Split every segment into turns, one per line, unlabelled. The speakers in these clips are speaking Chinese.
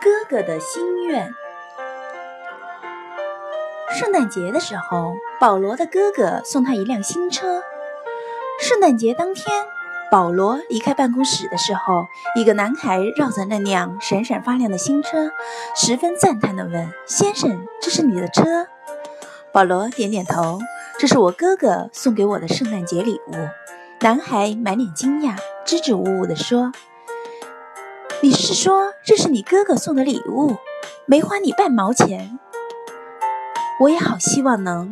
哥哥的心愿。圣诞节的时候，保罗的哥哥送他一辆新车。圣诞节当天，保罗离开办公室的时候，一个男孩绕着那辆闪闪发亮的新车，十分赞叹地问：“先生，这是你的车？”保罗点点头：“这是我哥哥送给我的圣诞节礼物。”男孩满脸惊讶，支支吾吾地说：“你是说这是你哥哥送的礼物，没花你半毛钱？”我也好希望能。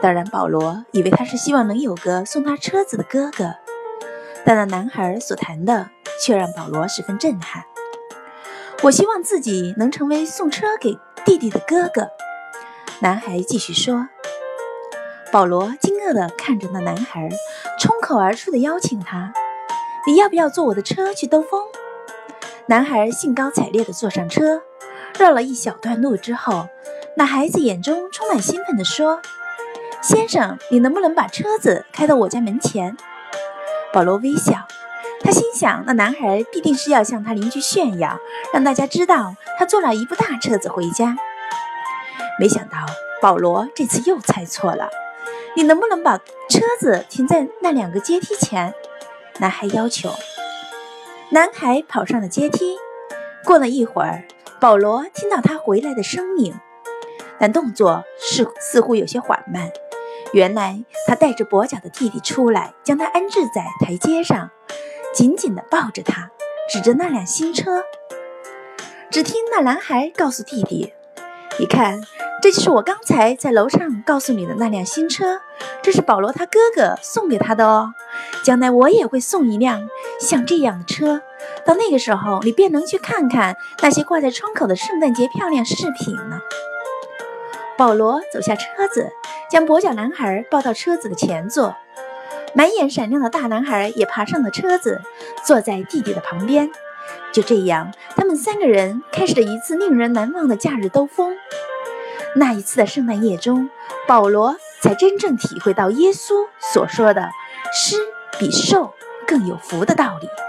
当然，保罗以为他是希望能有个送他车子的哥哥，但那男孩所谈的却让保罗十分震撼。我希望自己能成为送车给弟弟的哥哥。男孩继续说。保罗惊愕地看着那男孩，冲口而出的邀请他：“你要不要坐我的车去兜风？”男孩兴高采烈地坐上车，绕了一小段路之后，那孩子眼中充满兴奋地说：“先生，你能不能把车子开到我家门前？”保罗微笑，他心想：那男孩必定是要向他邻居炫耀，让大家知道他坐了一部大车子回家。没想到，保罗这次又猜错了。你能不能把车子停在那两个阶梯前？男孩要求。男孩跑上了阶梯。过了一会儿，保罗听到他回来的声音，但动作似似乎有些缓慢。原来他带着跛脚的弟弟出来，将他安置在台阶上，紧紧地抱着他，指着那辆新车。只听那男孩告诉弟弟：“你看。”这就是我刚才在楼上告诉你的那辆新车，这是保罗他哥哥送给他的哦。将来我也会送一辆像这样的车，到那个时候你便能去看看那些挂在窗口的圣诞节漂亮饰品了。保罗走下车子，将跛脚男孩抱到车子的前座，满眼闪亮的大男孩也爬上了车子，坐在弟弟的旁边。就这样，他们三个人开始了一次令人难忘的假日兜风。那一次的圣诞夜中，保罗才真正体会到耶稣所说的“诗比瘦更有福”的道理。